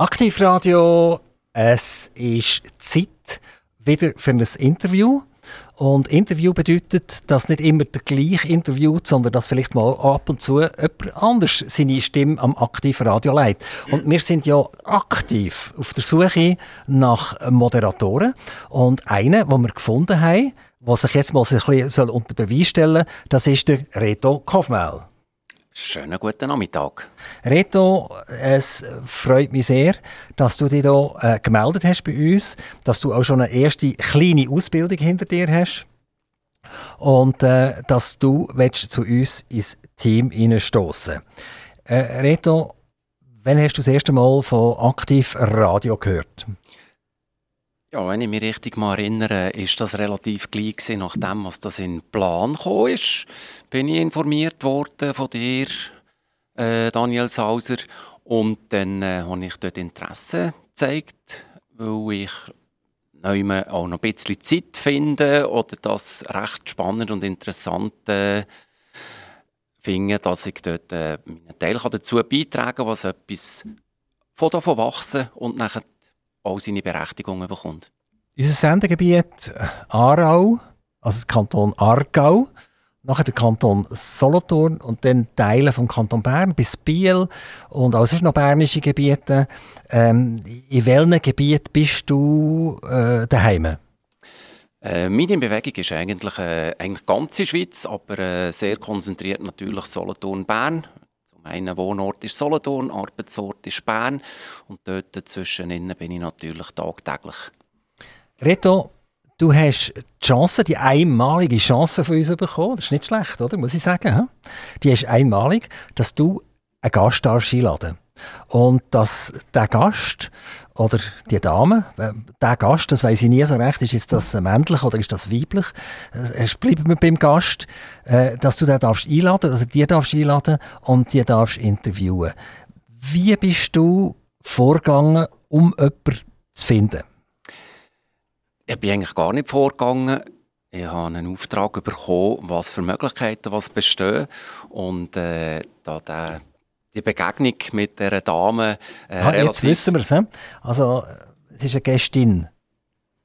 Aktivradio, es ist Zeit wieder für ein Interview. Und Interview bedeutet, dass nicht immer der gleiche interviewt, sondern dass vielleicht mal ab und zu jemand anders seine Stimme am Aktivradio leitet. Und wir sind ja aktiv auf der Suche nach Moderatoren. Und einen, den wir gefunden haben, der sich jetzt mal ein bisschen unter Beweis stellen soll, das ist der Reto Kofmel. Schönen guten Nachmittag. Reto, es freut mich sehr, dass du dich hier äh, gemeldet hast bei uns, dass du auch schon eine erste kleine Ausbildung hinter dir hast und äh, dass du zu uns ins Team hineinstoßen. Äh, Reto, wann hast du das erste Mal von Aktiv Radio gehört? Ja, wenn ich mich richtig mal erinnere, ist das relativ gleich gewesen, nachdem was das in Plan gekommen ist. Bin ich informiert worden von dir, äh, Daniel Sauser, und dann äh, habe ich dort Interesse gezeigt, weil ich neu auch noch ein bisschen Zeit finde oder das recht spannend und interessant äh, finde, dass ich dort äh, meinen Teil dazu beitragen kann, was etwas von davon wachsen und nachher auch seine Berechtigung bekommt. Unser Sendegebiet äh, Aarau, also der Kanton Aargau, nachher der Kanton Solothurn und dann Teile vom Kanton Bern bis Biel und auch sonst noch bernische Gebiete. Ähm, in welchem Gebiet bist du äh, daheim? Äh, meine Bewegung ist eigentlich, äh, eigentlich ganze Schweiz, aber äh, sehr konzentriert natürlich Solothurn-Bern. Mein Wohnort ist Solothurn, Arbeitsort ist Bern und dort dazwischen bin ich natürlich tagtäglich. Reto, du hast die Chance, die einmalige Chance von uns bekommen. Das ist nicht schlecht, oder? Muss ich sagen. Die ist einmalig, dass du einen Gast einladen und dass der Gast oder die Dame, äh, der Gast, das weiß ich nie so recht, ist jetzt das männlich oder ist das weiblich? Es bleibt mir beim Gast, äh, dass du den darfst einladen oder die darfst einladen und die darfst interviewen. Wie bist du vorgegangen, um jemanden zu finden? Ich bin eigentlich gar nicht vorgegangen. Ich habe einen Auftrag bekommen, was für Möglichkeiten was bestehen. Und äh, da der die Begegnung mit dieser Dame. Äh, ah, jetzt wissen wir es. Also, es ist eine Gästin.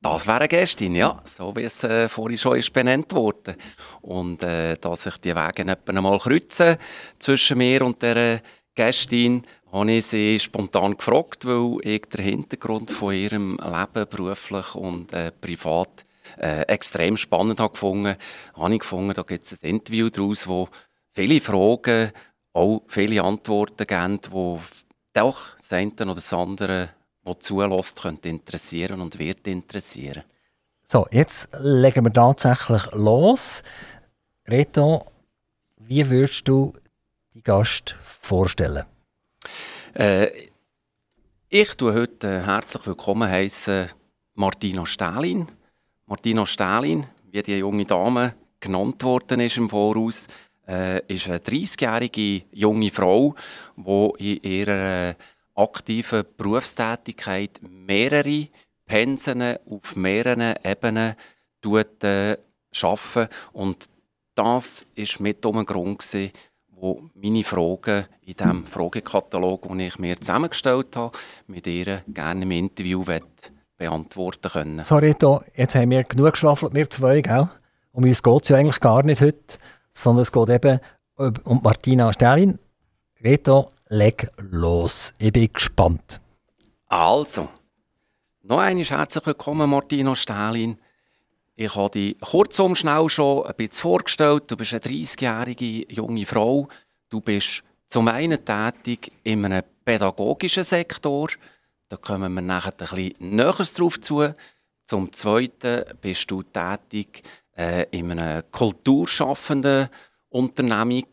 Das wäre eine Gästin, ja. So wie es äh, vorhin schon ist benannt wurde. Und äh, dass sich die Wege etwa einmal kreuzen zwischen mir und der Gästin, habe ich sie spontan gefragt, weil ich den Hintergrund von ihrem Leben beruflich und äh, privat äh, extrem spannend habe gefunden. Habe ich gefunden, da gibt es ein Interview daraus, wo viele Fragen auch viele Antworten geben, die doch das eine oder das andere, das zulässt, könnte interessieren und wird interessieren. So, jetzt legen wir tatsächlich los. Reto, wie würdest du die Gast vorstellen? Äh, ich tue heute herzlich willkommen heißen Martina Stählin. Martina Stählin, wie die junge Dame genannt worden ist im Voraus, äh, ist eine 30-jährige junge Frau, die in ihrer aktiven Berufstätigkeit mehrere Pensen auf mehreren Ebenen tut, äh, arbeiten. Und das war mit um Grund, gewesen, wo meine Fragen in diesem Fragekatalog, den ich mir zusammengestellt habe, mit ihr gerne im Interview beantworten können. Sorry, jetzt haben wir genug geschwafelt, wir zwei, gell? Um uns geht es ja eigentlich gar nicht heute sondern es geht eben um Martina Stellin. Reto, leg los. Ich bin gespannt. Also, noch einmal herzlich willkommen, Martina Stählin. Ich habe dich kurzum schnell schon ein bisschen vorgestellt. Du bist eine 30-jährige junge Frau. Du bist zum einen tätig in einem pädagogischen Sektor. Da kommen wir nachher ein bisschen näher drauf zu. Zum Zweiten bist du tätig äh, in einer kulturschaffenden Unternehmung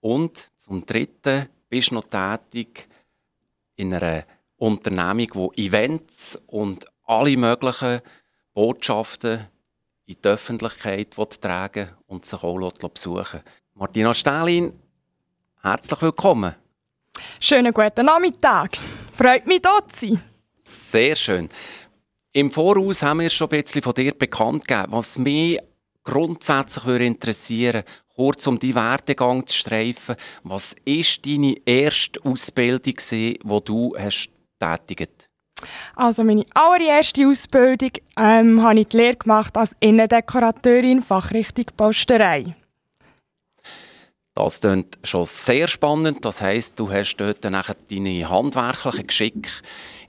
und zum Dritten bist du noch tätig in einer Unternehmung, die Events und alle möglichen Botschaften in die Öffentlichkeit tragen und sich auch besuchen Martina Stählin, herzlich willkommen. Schönen guten Nachmittag. Freut mich, hier zu sein. Sehr schön. Im Voraus haben wir schon ein bisschen von dir bekannt gegeben. Was mich grundsätzlich würde interessieren, kurz um die Werdegang zu streifen. Was ist deine erste Ausbildung, die du hast tätigt? Also meine allererste Ausbildung ähm, habe ich die Lehre gemacht als Innendekorateurin Fachrichtung Posterei. Das klingt schon sehr spannend. Das heißt, du hast dort nachher deine handwerklichen Geschicke.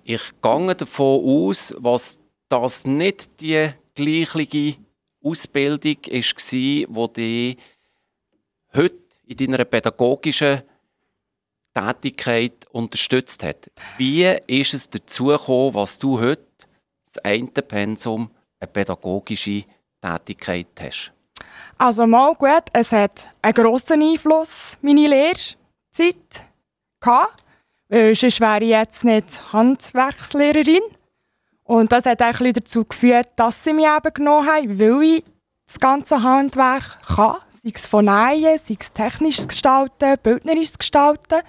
Ich gehe davon aus, was das nicht die gleiche Ausbildung war, die dich heute in deiner pädagogischen Tätigkeit unterstützt hat. Wie ist es dazu gekommen, was du heute, das eine Pensum, eine pädagogische Tätigkeit hast? Also mal gut, es hat einen grossen Einfluss, meine Lehrzeit, gehabt. Weil sonst wäre ich jetzt nicht Handwerkslehrerin. Und das hat auch dazu geführt, dass sie mich eben genommen haben, weil ich das ganze Handwerk kann. Sei es von Nähen, sei es technisches Gestalten, bildnerisches Gestalten.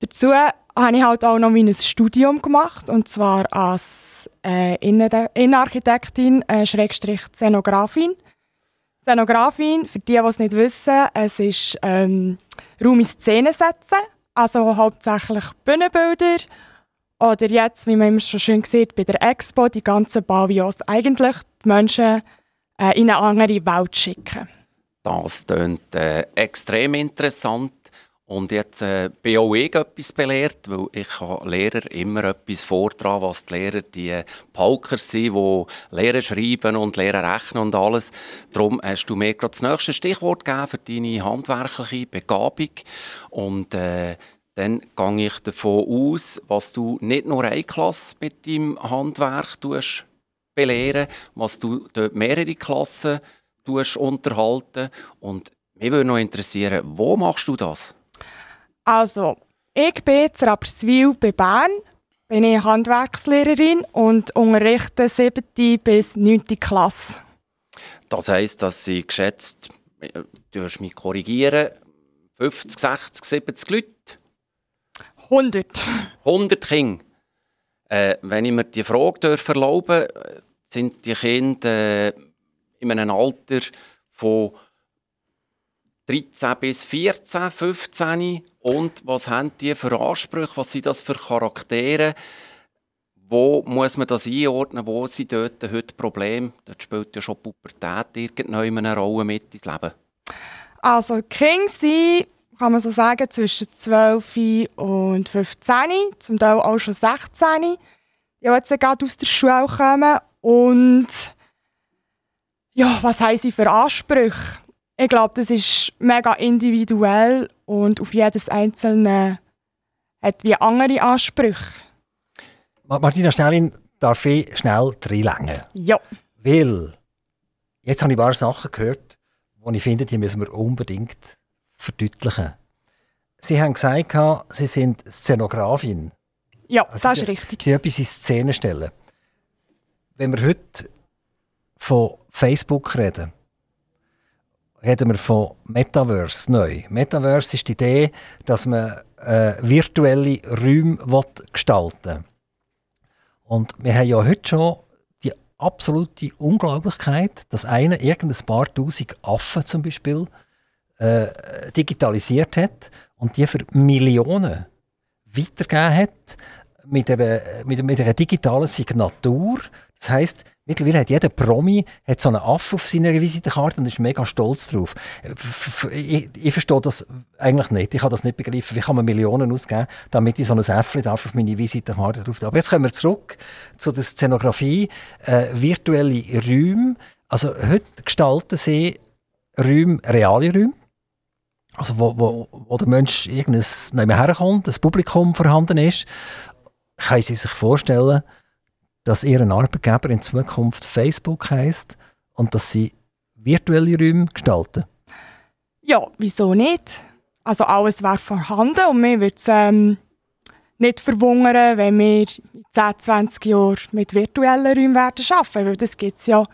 Dazu habe ich halt auch noch mein Studium gemacht, und zwar als äh, Innenarchitektin, äh, Schrägstrich Szenografin. Szenografin, für die, die es nicht wissen, es ist ähm, Raum in Szene setzen, also hauptsächlich Bühnenbilder oder jetzt, wie man immer so schön sieht, bei der Expo, die ganzen Pavios, eigentlich die Menschen äh, in eine andere Welt schicken. Das klingt äh, extrem interessant. Und jetzt äh, bin auch ich etwas belehrt, weil ich Lehrer immer etwas vortragen, was die Lehrer die Pauker sind, die Lehrer schreiben und Lehrer rechnen und alles. Darum hast du mir gerade das nächste Stichwort gegeben für deine handwerkliche Begabung. Und äh, dann gehe ich davon aus, was du nicht nur eine Klasse mit deinem Handwerk tust, belehren, was du dort mehrere Klassen tust, unterhalten. Und mich würde noch interessieren, wo machst du das? Also, ich bin in Rapperswil bei Bern, bin ich Handwerkslehrerin und unterrichte 7. bis 9. Klasse. Das heisst, dass Sie geschätzt, du hast mich korrigieren, 50, 60, 70 Leute? 100. 100 Kinder. Äh, wenn ich mir die Frage erlauben sind die Kinder äh, in einem Alter von 13 bis 14, 15 und was haben die für Ansprüche, was sind das für Charaktere, wo muss man das einordnen, wo sind dort heute Probleme? Dort spielt ja schon Pubertät irgendwann eine Rolle mit ins Leben. Also King sind, kann man so sagen, zwischen 12 und 15, zum Teil auch schon 16, die jetzt gerade aus der Schule kommen und ja, was haben sie für Ansprüche? Ich glaube, das ist mega individuell und auf jedes Einzelne hat wie andere Ansprüche. Martina Schnellin, darf ich schnell reinlängen? Ja. Weil, jetzt habe ich ein paar Sachen gehört, die ich finde, die müssen wir unbedingt verdeutlichen. Sie haben gesagt, Sie sind Szenografin. Ja, also das ist richtig. Sie etwas in Szene stellen. Wenn wir heute von Facebook reden, reden wir von Metaverse neu. Metaverse ist die Idee, dass man äh, virtuelle Räume gestalten will. Und wir haben ja heute schon die absolute Unglaublichkeit, dass einer irgendein paar tausend Affen zum Beispiel äh, digitalisiert hat und die für Millionen weitergegeben hat mit einer, mit, mit einer digitalen Signatur. Das heißt, mittlerweile hat jeder Promi hat so einen Affe auf seiner Visitenkarte und ist mega stolz drauf. Ich, ich verstehe das eigentlich nicht. Ich kann das nicht begreifen. Wie kann man Millionen ausgeben, damit ich so ein Äffchen auf meine Visitenkarte drauf darf. Aber jetzt kommen wir zurück zu der Szenografie. Äh, virtuelle Räume. Also heute gestalten sie Räume, reale Räume. Also wo, wo, wo der Mensch irgendein herkommt, das Publikum vorhanden ist. Können Sie sich vorstellen, dass Ihr Arbeitgeber in Zukunft Facebook heißt und dass Sie virtuelle Räume gestalten? Ja, wieso nicht? Also alles wäre vorhanden und mir würde es ähm, nicht verwundern, wenn wir in 10, 20 Jahren mit virtuellen Räumen werden arbeiten weil das gibt es ja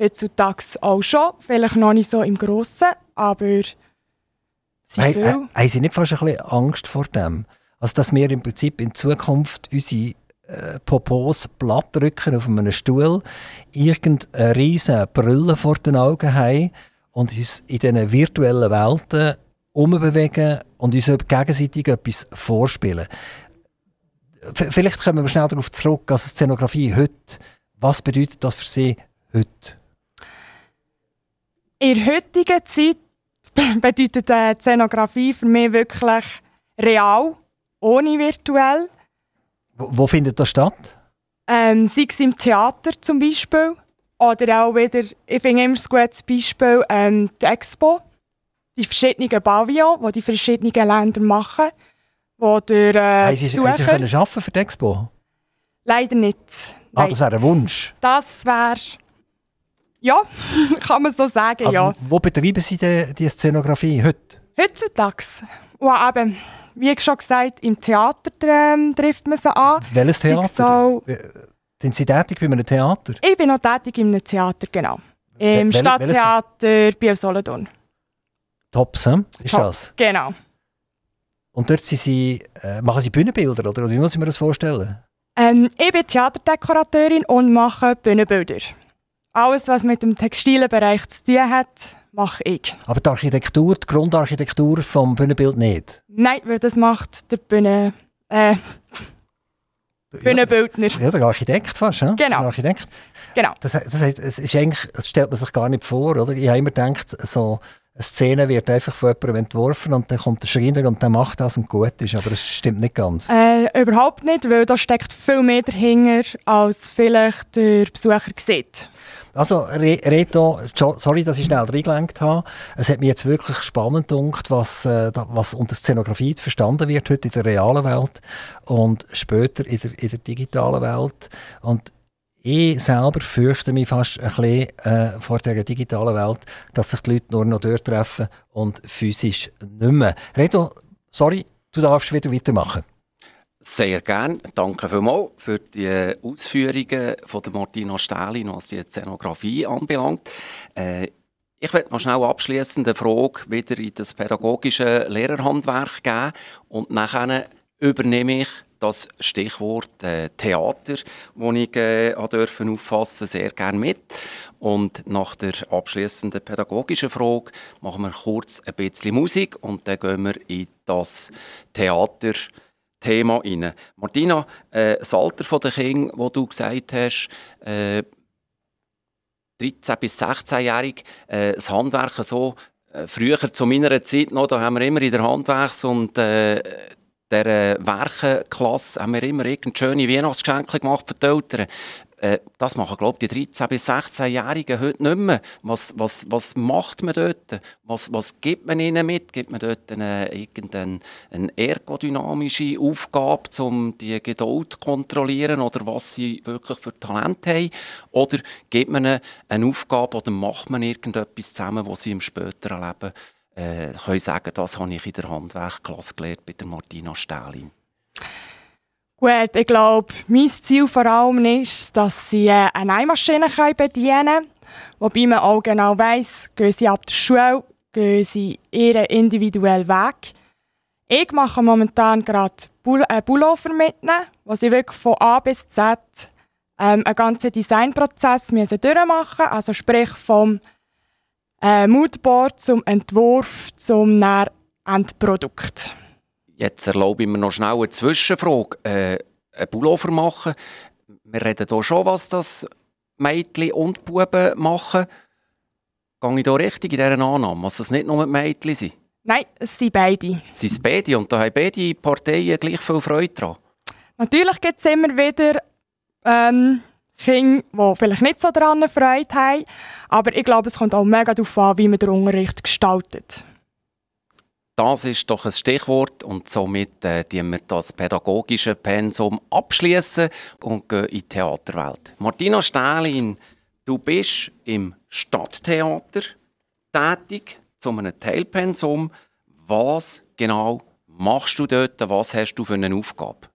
heutzutage auch schon, vielleicht noch nicht so im Grossen, aber sie hey, äh, Haben Sie nicht fast ein bisschen Angst vor dem? Also dass wir im Prinzip in Zukunft unsere äh, Popos platt drücken auf einem Stuhl, irgendeine riesige Brille vor den Augen haben und uns in diesen virtuellen Welten umbewegen und uns gegenseitig etwas vorspielen. vielleicht kommen wir schnell darauf zurück, also Szenografie heute, was bedeutet das für Sie heute? In der heutigen Zeit bedeutet die Szenografie für mich wirklich real, ohne virtuell. Wo, wo findet das statt? Ähm, sei es im Theater zum Beispiel. Oder auch wieder, ich finde immer ein gutes Beispiel, ähm, die Expo. Die verschiedenen Pavillons, die die verschiedenen Länder machen. Wo der äh, Haben Sie, Besucher... haben Sie können arbeiten für die Expo? Leider nicht. Ah, Nein. das wäre ein Wunsch. Das wäre... Ja, kann man so sagen, Aber ja. wo betreiben Sie denn die Szenografie heute? Heutzutage, und eben, wie schon gesagt, im Theater ähm, trifft man sie an. Welches Theater? auch- Sind Sie tätig bei einem Theater? Ich bin noch tätig im Theater, genau. Im wel- Stadttheater Biel Solothurn. Tops, hm? ist das? Genau. Und dort sind Sie, äh, machen Sie Bühnenbilder, oder? Wie muss ich mir das vorstellen? Ähm, ich bin Theaterdekorateurin und mache Bühnenbilder. Alles, was mit dem textilen Bereich zu tun hat, mache ich. Aber die Architektur, die Grundarchitektur vom Bühnenbild nicht? Nein, weil das macht der Bühne, äh, Bühnenbildner. Ja, der Architekt fast, ja? Genau. Der Architekt. Genau. Das, das heisst, es ist eigentlich, das stellt man sich gar nicht vor, oder? Ich habe immer gedacht, so eine Szene wird einfach von jemandem entworfen und dann kommt der Schreiner und der macht das und gut ist, aber das stimmt nicht ganz. Äh, überhaupt nicht, weil da steckt viel mehr dahinter, als vielleicht der Besucher sieht. Also, Re Reto, sorry, dass ich schnell reingelenkt habe. Es hat mich jetzt wirklich spannend gedacht, was, äh, was unter Szenografie verstanden wird heute in der realen Welt und später in der, in der digitalen Welt. Und ich selber fürchte mich fast ein bisschen äh, vor der digitalen Welt, dass sich die Leute nur noch dort treffen und physisch nicht mehr. Reto, sorry, du darfst wieder weitermachen. Sehr gern. Danke vielmals für die äh, Ausführungen von Martina Stählin, was die Szenografie anbelangt. Äh, ich werde noch schnell abschließend eine Frage wieder in das pädagogische Lehrerhandwerk geben und nachher übernehme ich das Stichwort äh, Theater, das ich äh, dürfen auffassen sehr gerne mit. Und nach der abschließenden pädagogischen Frage machen wir kurz ein bisschen Musik und dann gehen wir in das Theater. Thema rein. Martina, äh, das Alter der Kinder, wo du gesagt hast, äh, 13- bis 16-jährig, äh, das Handwerk so, äh, früher zu meiner Zeit noch, da haben wir immer in der Handwerks- und äh, der äh, Werkenklasse haben wir immer irgendeine schöne Weihnachtsgeschenke gemacht für die Eltern. Äh, das machen, glaube die 13- bis 16-Jährigen heute nicht mehr. Was, was, was macht man dort? Was, was gibt man ihnen mit? Gibt man dort eine, irgendeine eine ergodynamische Aufgabe, um die Geduld zu kontrollieren oder was sie wirklich für Talent haben? Oder gibt man ihnen eine Aufgabe oder macht man irgendetwas zusammen, wo sie im späteren Leben äh, können sagen, das habe ich in der Handwerkklasse gelernt bei der Martina Stählin? Gut, ich glaube, mein Ziel vor allem ist, dass sie äh, eine Nähmaschine bedienen können. Wobei man auch genau weiss, gehen sie ab der Schule, gehen sie ihren individuellen Weg. Ich mache momentan gerade einen Pullover mit wo sie wirklich von A bis Z ähm, einen ganzen Designprozess müssen durchmachen müssen. Also sprich vom äh, Moodboard zum Entwurf zum Endprodukt. Jetzt erlaube ich mir noch schnell eine Zwischenfrage. Äh, ein Pullover machen. Wir reden hier schon, was das Mädchen und Buben machen. Gehe ich hier richtig in dieser Annahme, dass das nicht nur die Mädchen sind? Nein, es sind beide. Es sind beide und da haben beide Parteien gleich viel Freude dran. Natürlich gibt es immer wieder ähm, Kinder, die vielleicht nicht so daran Freude haben. Aber ich glaube, es kommt auch mega darauf an, wie man den Unterricht gestaltet. Das ist doch ein Stichwort und somit äh, wir das pädagogische Pensum abschließen und gehen in die Theaterwelt. Martina Stählin, du bist im Stadttheater tätig zu einem Teilpensum. Was genau machst du dort? Was hast du für eine Aufgabe?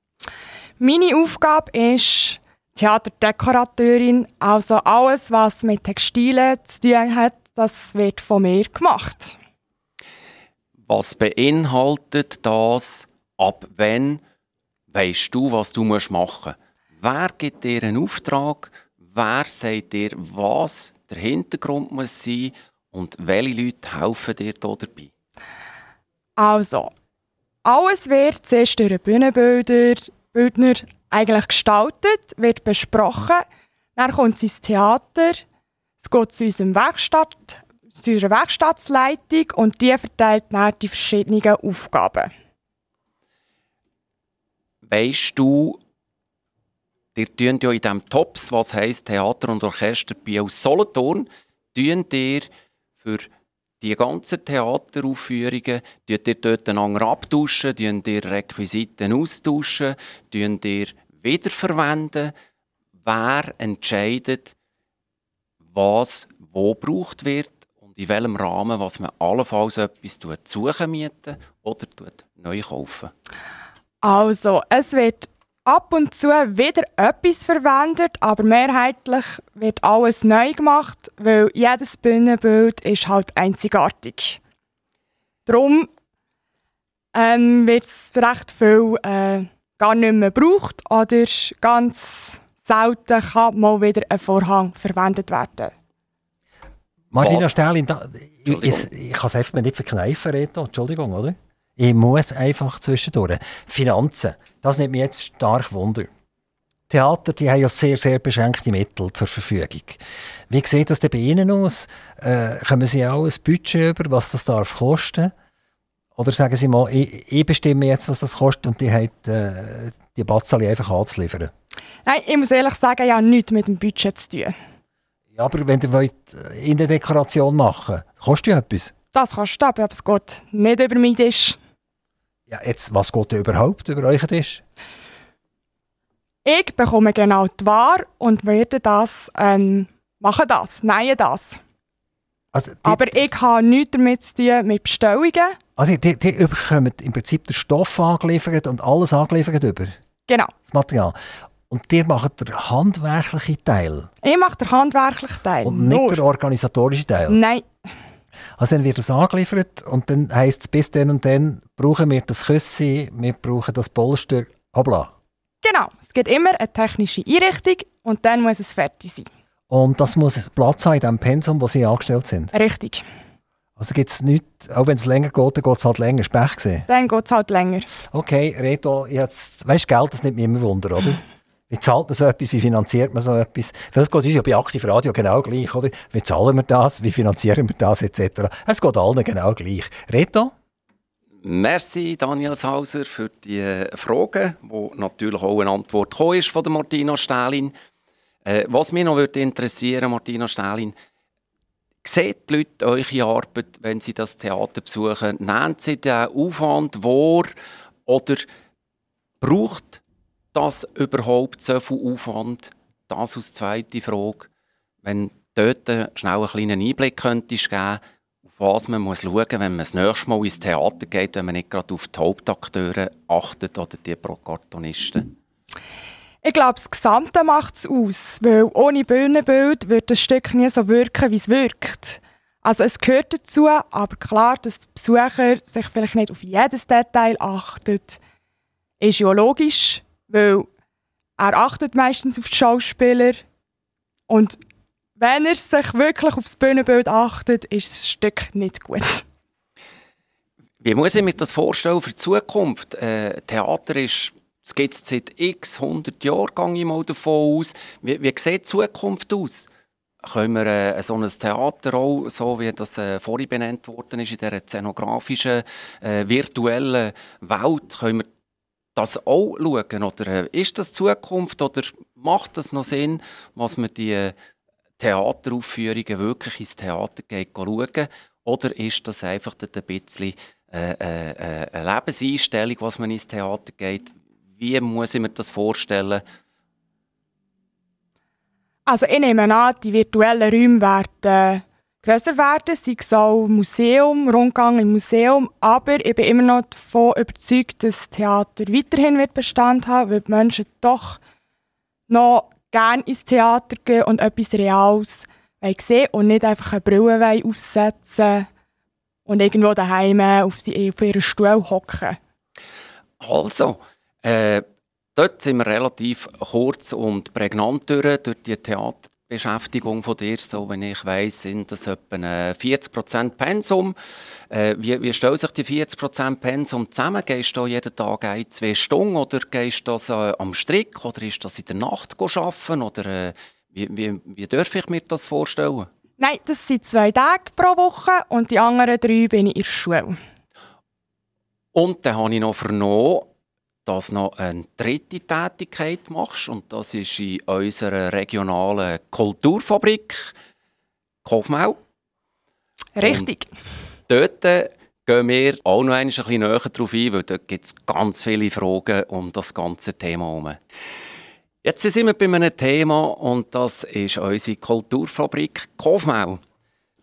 Meine Aufgabe ist Theaterdekorateurin. Also alles, was mit Textilen zu tun hat, das wird von mir gemacht. Was beinhaltet das? Ab wann weißt du, was du machen musst? Wer gibt dir einen Auftrag? Wer sagt dir, was der Hintergrund muss sein? Und welche Leute helfen dir da dabei? Also, alles wird zuerst durch Bühnenbilder, Bildner eigentlich gestaltet, wird besprochen. Dann kommt es ins Theater, es geht zu, unserem Werkstatt, zu unserer Werkstattsleitung und die verteilt dann die verschiedenen Aufgaben. Weißt du, ihr tun ja in diesem TOPS, was heisst Theater und Orchester aus Solothurn, tun ihr für die ganzen Theateraufführungen, tun ihr dort einander abtauschen, tun ihr Requisiten austauschen, tun ihr wiederverwenden. Wer entscheidet, was wo gebraucht wird und in welchem Rahmen, was man allenfalls etwas suchen mieten oder neu kaufen? Also, es wird ab und zu wieder etwas verwendet, aber mehrheitlich wird alles neu gemacht, weil jedes Bühnenbild ist halt einzigartig. Darum ähm, wird es recht viel äh, gar nicht mehr gebraucht oder ganz selten kann mal wieder ein Vorhang verwendet werden. Martina Sterlin, da, ich, ich, ich kann es einfach nicht verkneifen, Reto. Entschuldigung, oder? Ich muss einfach zwischendurch. Finanzen, das nimmt mich jetzt stark Wunder. Theater die haben ja sehr, sehr beschränkte Mittel zur Verfügung. Wie sieht das denn bei Ihnen aus? Äh, können Sie auch ein Budget über, was das darf kosten? Oder sagen Sie mal, ich, ich bestimme jetzt, was das kostet und die haben äh, die Batzali einfach anzuliefern? Nein, ich muss ehrlich sagen, ja nichts mit dem Budget zu tun. Ja, aber wenn ihr wollt, äh, in der Dekoration machen kostet ja etwas. Das kostet aber es geht nicht über meinen Tisch. Ja, jetzt, was geht denn überhaupt über euren Tisch? Ich bekomme genau die Ware und werde das, ähm, mache das, nähe das. Also die, Aber ich habe nichts damit zu tun mit Bestellungen. Also die, die, die bekommen im Prinzip den Stoff angeliefert und alles angeliefert über? Genau. Das Material. Und ihr macht den handwerklichen Teil? Ich mache den handwerklichen Teil. Und nicht Nur. den organisatorischen Teil? Nein. Also dann wird das angeliefert und dann heisst es, bis dann und dann brauchen wir das Küssi, wir brauchen das Polster, habla. Genau, es gibt immer eine technische Einrichtung und dann muss es fertig sein. Und das muss Platz haben in dem Pensum, wo Sie angestellt sind? Richtig. Also gibt es nichts, auch wenn es länger geht, dann geht es halt länger. Ist Pech gesehen? Dann geht es halt länger. Okay, Reto, jetzt, weißt du, Geld, das nimmt mich immer Wunder, oder? Wie zahlt man so etwas? Wie finanziert man so etwas? Es geht uns ja bei Aktiv Radio genau gleich, oder? Wie zahlen wir das? Wie finanzieren wir das? Etc. Es geht allen genau gleich. Reto? Merci, Daniel Sauser, für die äh, Fragen, wo natürlich auch eine Antwort ist von Martina Stählin. Äh, was mich noch würde interessieren, Martina Stählin, Seht die Leute eure Arbeit, wenn sie das Theater besuchen? Nehmen sie den Aufwand wahr oder braucht das überhaupt so viel Aufwand? Das als zweite Frage. Wenn du dort schnell einen kleinen Einblick könntest geben, auf was man muss schauen muss, wenn man das nächste Mal ins Theater geht, wenn man nicht gerade auf die Hauptakteure achtet oder die Protagonisten. Ich glaube, das Gesamte macht es aus, weil ohne Bühnenbild wird das Stück nie so wirken, wie es wirkt. Also es gehört dazu, aber klar, dass der Besucher sich vielleicht nicht auf jedes Detail achtet, ist ja logisch. Weil er achtet meistens auf die Schauspieler und wenn er sich wirklich aufs Bühnenbild achtet, ist das Stück nicht gut. Wie muss ich mir das vorstellen für die Zukunft? Äh, Theater ist, es gibt seit x 100 Jahren, gehe ich mal davon aus. Wie, wie sieht die Zukunft aus? Können wir äh, so ein Theater auch, so wie das äh, vorhin benannt worden ist, in dieser szenografischen, äh, virtuellen Welt, können wir das auch schauen? Oder äh, ist das Zukunft oder macht das noch Sinn, was man die Theateraufführungen wirklich ins Theater geht schauen? Oder ist das einfach ein bisschen äh, äh, eine Lebenseinstellung, was man ins Theater geht? Wie muss ich mir das vorstellen? Also ich nehme an, die virtuellen Räume werden grösser werden, sei es auch Museum, Rundgang im Museum. Aber ich bin immer noch davon überzeugt, dass das Theater weiterhin wird Bestand haben, weil die Menschen doch noch gerne ins Theater gehen und etwas Reales sehen und nicht einfach eine Brille aufsetzen und irgendwo daheim auf, auf ihren Stuhl hocken. Also, äh, dort sind wir relativ kurz und prägnant durch, durch die Theater Beschäftigung von dir, so wenn ich weiss, sind das etwa 40% Pensum. Äh, wie, wie stellen sich die 40% Pensum zusammen? Gehst du jeden Tag ein, zwei Stunden oder gehst du das äh, am Strick oder ist das in der Nacht arbeiten oder äh, wie, wie, wie darf ich mir das vorstellen? Nein, das sind zwei Tage pro Woche und die anderen drei bin ich in der Schule. Und dann habe ich noch vernommen, dass du noch eine dritte Tätigkeit machst und das ist in unserer regionalen Kulturfabrik Kofmau. Richtig. Und dort gehen wir auch noch ein bisschen näher darauf ein, weil dort gibt es ganz viele Fragen um das ganze Thema herum. Jetzt sind wir bei einem Thema und das ist unsere Kulturfabrik Kofmau.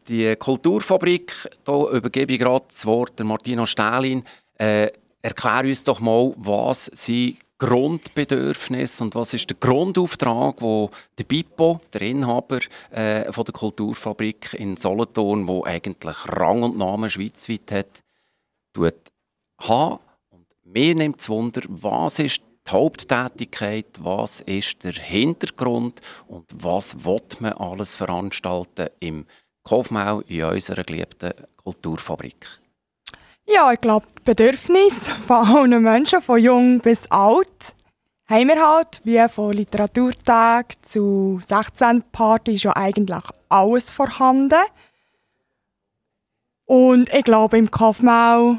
Die Kulturfabrik, da übergebe ich gerade das Wort der Martina Stählin. Äh, erklär uns doch mal, was sind Grundbedürfnisse und was ist der Grundauftrag, wo der Bippo, der Inhaber äh, von der Kulturfabrik in Solothurn, wo eigentlich Rang und Namen schweizweit hat, tut haben. Und mir nimmt es Wunder, was ist die Haupttätigkeit, was ist der Hintergrund und was wird man alles veranstalten im Kaufmau in unserer geliebten Kulturfabrik? Ja, ich glaube, die Bedürfnisse von allen Menschen, von jung bis alt, haben wir halt, wie von Literaturtag zu 16 Party ist ja eigentlich alles vorhanden. Und ich glaube, im Kaufmau,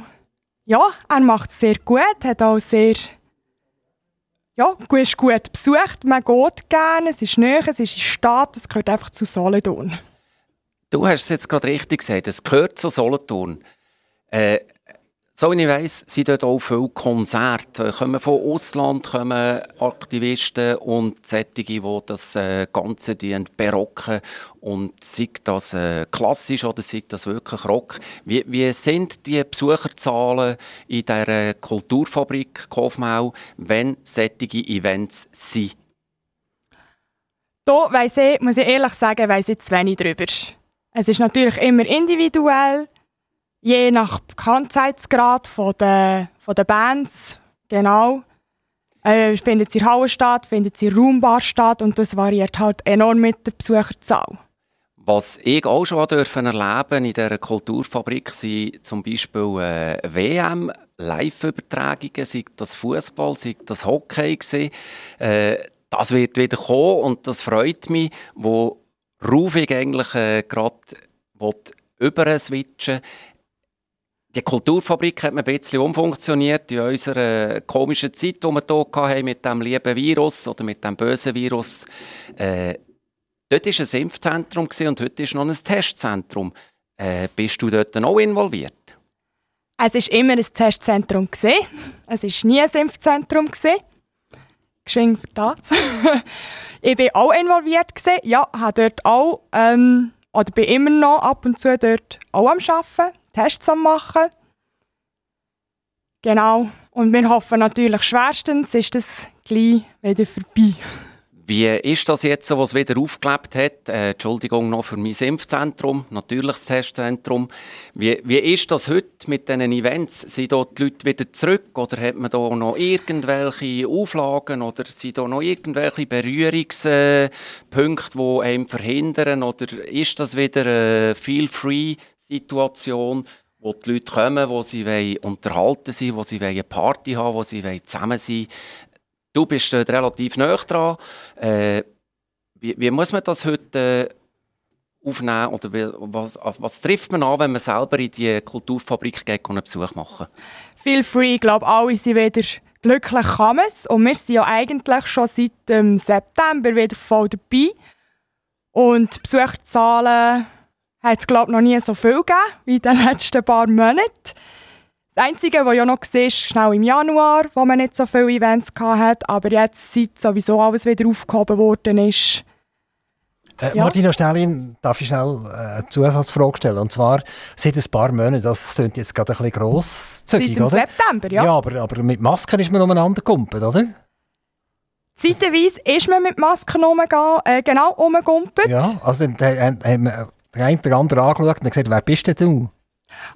ja, er macht es sehr gut, hat auch sehr ja, ist gut besucht, man geht gerne, es ist näher, es ist in Stadt, es gehört einfach zu Solothurn. Du hast es jetzt gerade richtig gesagt, es gehört zu Solothurn. Äh, so wie ich weiss, sind dort auch viele Konzerte. Kommen von Ausland kommen Aktivisten und Sättige, die das äh, Ganze die barocken und sei das äh, klassisch oder sei das wirklich Rock. Wie, wie sind die Besucherzahlen in der Kulturfabrik Kofmau, wenn sättige Events sind? Weiss ich, muss ich ehrlich sagen, weiss ich zu wenig drüber. Es ist natürlich immer individuell je nach Bekanntheitsgrad von der, von der Bands, genau, äh, findet sie in Hauen statt, findet sie in Raumbar statt und das variiert halt enorm mit der Besucherzahl. Was ich auch schon dürfen erleben in dieser Kulturfabrik sind zum Beispiel äh, WM, Live-Übertragungen, sei das Fußball, sei das Hockey. Äh, das wird wieder kommen und das freut mich, wo Rufig eigentlich äh, gerade switchen die Kulturfabrik hat man ein bisschen umfunktioniert in unserer komischen Zeit, die wir hier hatten, mit dem lieben Virus oder mit dem bösen Virus. Äh, dort war ein Impfzentrum und heute ist noch ein Testzentrum. Äh, bist du dort auch involviert? Es war immer ein Testzentrum. Es war nie ein Impfzentrum. Geschenkt für das. ich war auch involviert. Ja, habe dort auch, ähm, oder bin immer noch ab und zu dort auch am Arbeiten Tests machen. Genau. Und wir hoffen natürlich schwerstens, ist das gleich wieder vorbei. Wie ist das jetzt, was wieder aufgelebt hat? Äh, Entschuldigung noch für mein Impfzentrum, natürlich das Testzentrum. Wie, wie ist das heute mit diesen Events? Sind da die Leute wieder zurück oder hat man da noch irgendwelche Auflagen oder sind da noch irgendwelche Berührungspunkte, die einem verhindern? Oder ist das wieder eine Feel-Free Situation, wo die Leute kommen, wo sie unterhalten sind, wo sie eine Party haben, wo sie zusammen sein Du bist dort relativ nah dran. Äh, wie, wie, muss man das heute äh, aufnehmen? Oder was, was, trifft man an, wenn man selber in die Kulturfabrik geht und einen Besuch machen? Feel free, ich glaube, alle sind wieder glücklich kann Und wir sind ja eigentlich schon seit dem September wieder voll dabei. Und die Besucherzahlen hat es glaube noch nie so viel gegeben wie in den letzten paar Monaten. Das Einzige, was ja noch gesehen ist, schnell im Januar, wo man nicht so viele Events hatte, aber jetzt, seit sowieso alles wieder aufgehoben worden ist, äh, ja. Martina Stellin, darf ich schnell äh, eine Zusatzfrage stellen? Und zwar, seit ein paar Monaten, das klingt jetzt gerade ein bisschen grosszügig, oder? Seit September, ja. Ja, aber, aber mit Masken ist man umeinander gekumpelt, oder? Zeitweise ist man mit Masken umgegangen, äh, genau umgegumpelt. Ja, also äh, äh, der eine oder andere angeschaut und gesagt, wer bist denn du?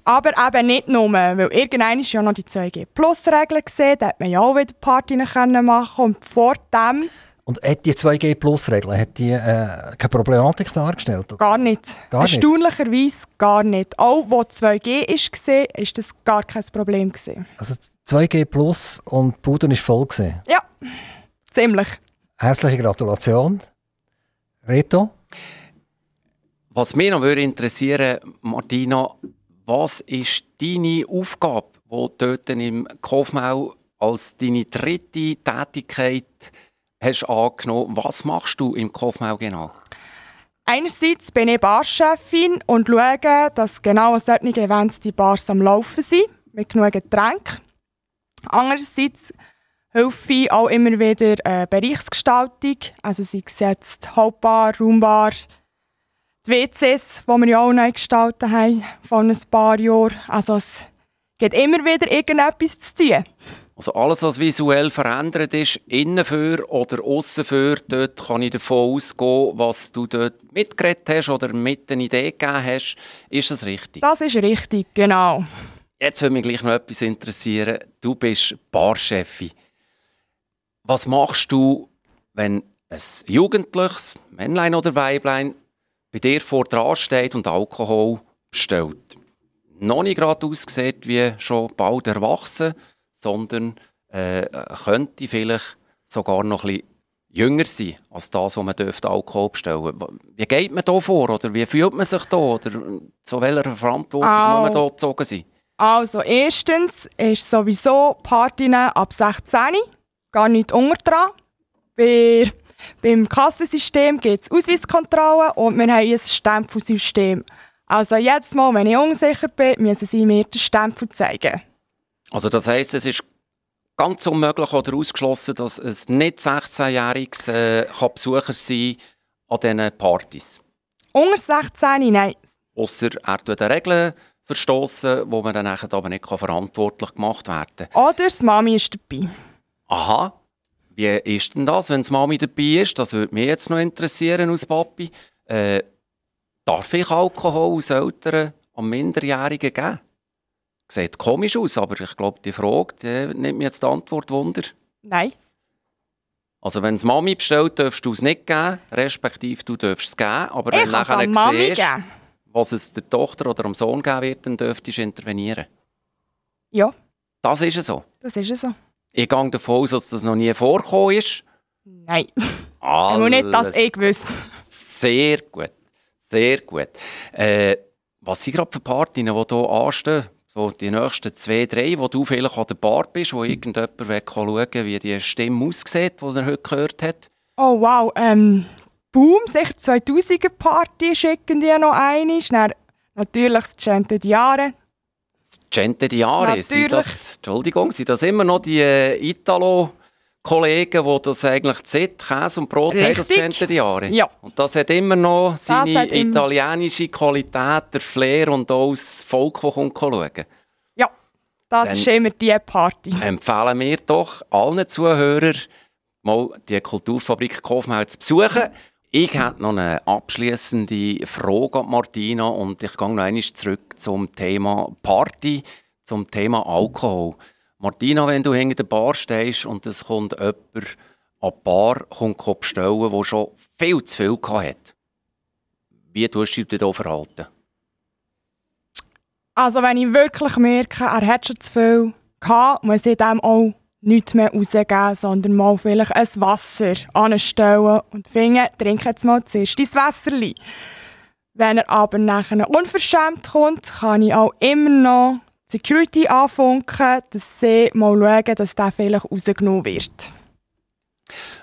Aber eben nicht nur, weil irgendwann ist ja noch die 2G-Plus-Regel gesehen, da hat man ja auch wieder Party machen und vor dem... Und hat die 2G-Plus-Regel hat die äh, keine Problematik dargestellt? Gar nicht. Gar nicht? Erstaunlicherweise gar nicht. Auch wo 2G ist, war, ist das gar kein Problem. Gewesen. Also 2G Plus und Bude war voll. Gewesen. Ja, ziemlich. Herzliche Gratulation. Reto? Was mich noch würde interessieren, Martina, was ist deine Aufgabe, die dort im Kaufmau als deine dritte Tätigkeit hast angenommen? Was machst du im Kaufmau genau? Einerseits bin ich Barchefin und schaue, dass genau an solchen Events die Bars am Laufen sind, mit genug Getränken. Andererseits helfe ich auch immer wieder äh, Bereichsgestaltung, also sei es jetzt Hauptbar, Raumbar, die WCs, die wir ja auch neu gestaltet haben vor ein paar Jahren. Also es gibt immer wieder irgendetwas zu tun. Also alles, was visuell verändert ist, innen für oder außen für, dort kann ich davon ausgehen, was du dort mitgeredet hast oder mit eine Idee gegeben hast. Ist das richtig? Das ist richtig, genau. Jetzt würde mich gleich noch etwas interessieren. Du bist Barchefin. Was machst du, wenn ein Jugendliches, Männlein oder Weiblein, bei dir vor dran steht und Alkohol bestellt? Noch nicht gerade aussieht wie schon bald erwachsen, sondern äh, könnte vielleicht sogar noch ein bisschen jünger sein als das, was man dürfte Alkohol bestellen Wie geht man da vor oder wie fühlt man sich da oder zu welcher Verantwortung Au. muss man da gezogen sein? Also erstens ist sowieso Partien ab 16, gar nicht unter dran. Bei, beim Kassensystem gibt es Ausweiskontrollen und wir haben ein Stempelsystem. Also jedes Mal, wenn ich unsicher bin, müssen sie mir den Stempel zeigen. Also das heisst, es ist ganz unmöglich oder ausgeschlossen, dass ein nicht 16-jähriges äh, Besucher sein an diesen Partys. Unter 16, nein. Ausser er tut eine Regel verstoßen, wo man dann aber nicht verantwortlich gemacht werden kann. Oder das Mami ist dabei. Aha, wie ist denn das, wenn die Mami dabei ist? Das würde mich jetzt noch interessieren als Papi. Äh, darf ich Alkohol aus Eltern an Minderjährigen geben? Sieht komisch aus, aber ich glaube, die Frage die nimmt mir jetzt die Antwort Wunder. Nein. Also wenn es Mami bestellt, darfst du es nicht geben, respektive du darfst es geben, aber Ich wenn es nachher Mami siehst, geben. was es der Tochter oder dem Sohn geben wird, dann dürftest du intervenieren. Ja, Das ist es so. das ist es so. Ich gehe davon aus, dass das noch nie vorgekommen ist. Nein. Alles Aber nicht, dass ich wüsste. Sehr gut. Sehr gut. Äh, was sind gerade für Partien, die hier anstehen? So die nächsten zwei, drei, wo du vielleicht an der Bar bist, wo irgendjemand will schauen will, wie die Stimme aussieht, die er heute gehört hat. Oh wow, ähm, Boom, sicher 2000er Party schicken die noch eine. Dann natürlich das Gente Jahre. Gente di Jahre, sind das, Entschuldigung, sind das immer noch die äh, Italo-Kollegen, die das eigentlich Zit, Käse und Brot haben, das Richtig. Gente di Jahre? Ja. Und das hat immer noch seine im- italienische Qualität, der Flair und auch das Volk, das kommt schauen. Ja, das Dann- ist immer die Party. empfehlen wir doch allen Zuhörern, mal die Kulturfabrik Kofmau zu besuchen. Ich hätte noch eine abschließende Frage an Martina und ich gehe noch einmal zurück zum Thema Party, zum Thema Alkohol. Martina, wenn du hinter der Bar stehst und es kommt jemand an die Bar kommt bestellen, der schon viel zu viel hat, wie tust du dich da verhalten? Also wenn ich wirklich merke, er hat schon zu viel gehabt, muss ich dem auch nichts mehr rausgeben, sondern mal vielleicht ein Wasser anstellen und finden, trink jetzt mal zuerst dein Wässerli. Wenn er aber nachher unverschämt kommt, kann ich auch immer noch Security anfunken, dass sie mal schauen, dass der vielleicht rausgenommen wird.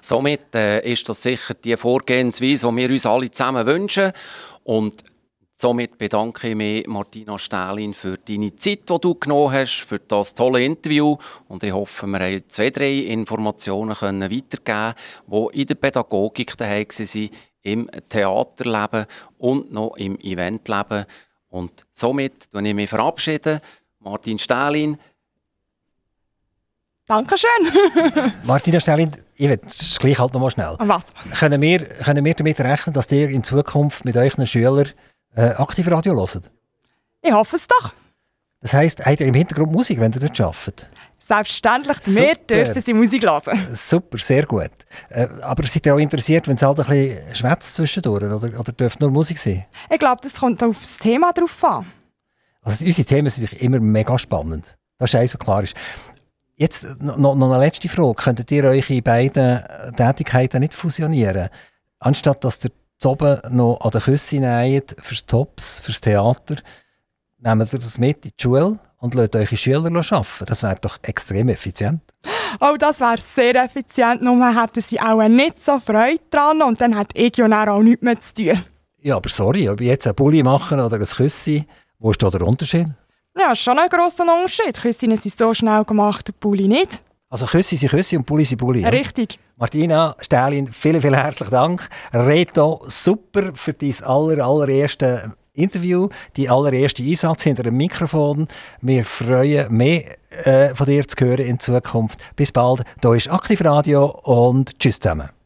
Somit äh, ist das sicher die Vorgehensweise, die wir uns alle zusammen wünschen. Und somit bedanke ich mich, Martina Stählin, für deine Zeit, die du genommen hast, für das tolle Interview. Und ich hoffe, wir haben zwei, drei Informationen können weitergeben die in der Pädagogik daheim waren, im Theaterleben und noch im Eventleben. Und somit verabschiede ich mich verabschieden. Martin Stählin, Dankeschön. Martina Stellin, ich will das gleich halt noch mal schnell. Und was? Können wir, können wir damit rechnen, dass ihr in Zukunft mit euren Schülern äh, Aktivradio hört? Ich hoffe es doch. Das heisst, habt ihr im Hintergrund Musik, wenn ihr dort arbeitet? Selbstverständlich, wir dürfen sie Musik hören. Super, sehr gut. Äh, aber seid ihr auch interessiert, wenn es halt ein bisschen schwätzt zwischendurch? Oder, oder dürfte nur Musik sein? Ich glaube, das kommt auf das Thema drauf an. Also unsere Themen sind natürlich immer mega spannend. Das ist eins, was klar ist. Jetzt noch, noch eine letzte Frage. Könntet ihr eure beiden Tätigkeiten nicht fusionieren? Anstatt dass ihr oben noch an den Küsse näht, fürs Tops, fürs Theater, nehmt ihr das mit in die Schule und lasst eure Schüler arbeiten. Das wäre doch extrem effizient. Oh, das wäre sehr effizient, nur hätten sie auch nicht so Freude dran und dann ich ja auch nichts mehr zu tun. Ja, aber sorry, ob ich jetzt einen Bulli mache oder ein Küssi, wo ist da der Unterschied? Ja, schon ein grosser Unterschied. Küsse sind so schnell gemacht und Bulli nicht. Also Küsse sind Küsse und Bulli sind Bulli. Ja? Richtig. Martina, Stählin, vielen, vielen herzlichen Dank. Reto, super für dein aller, allererste Interview, die allererste Einsatz hinter dem Mikrofon. Wir freuen mehr äh, von dir zu hören in Zukunft. Bis bald. Hier ist Aktiv Radio und tschüss zusammen.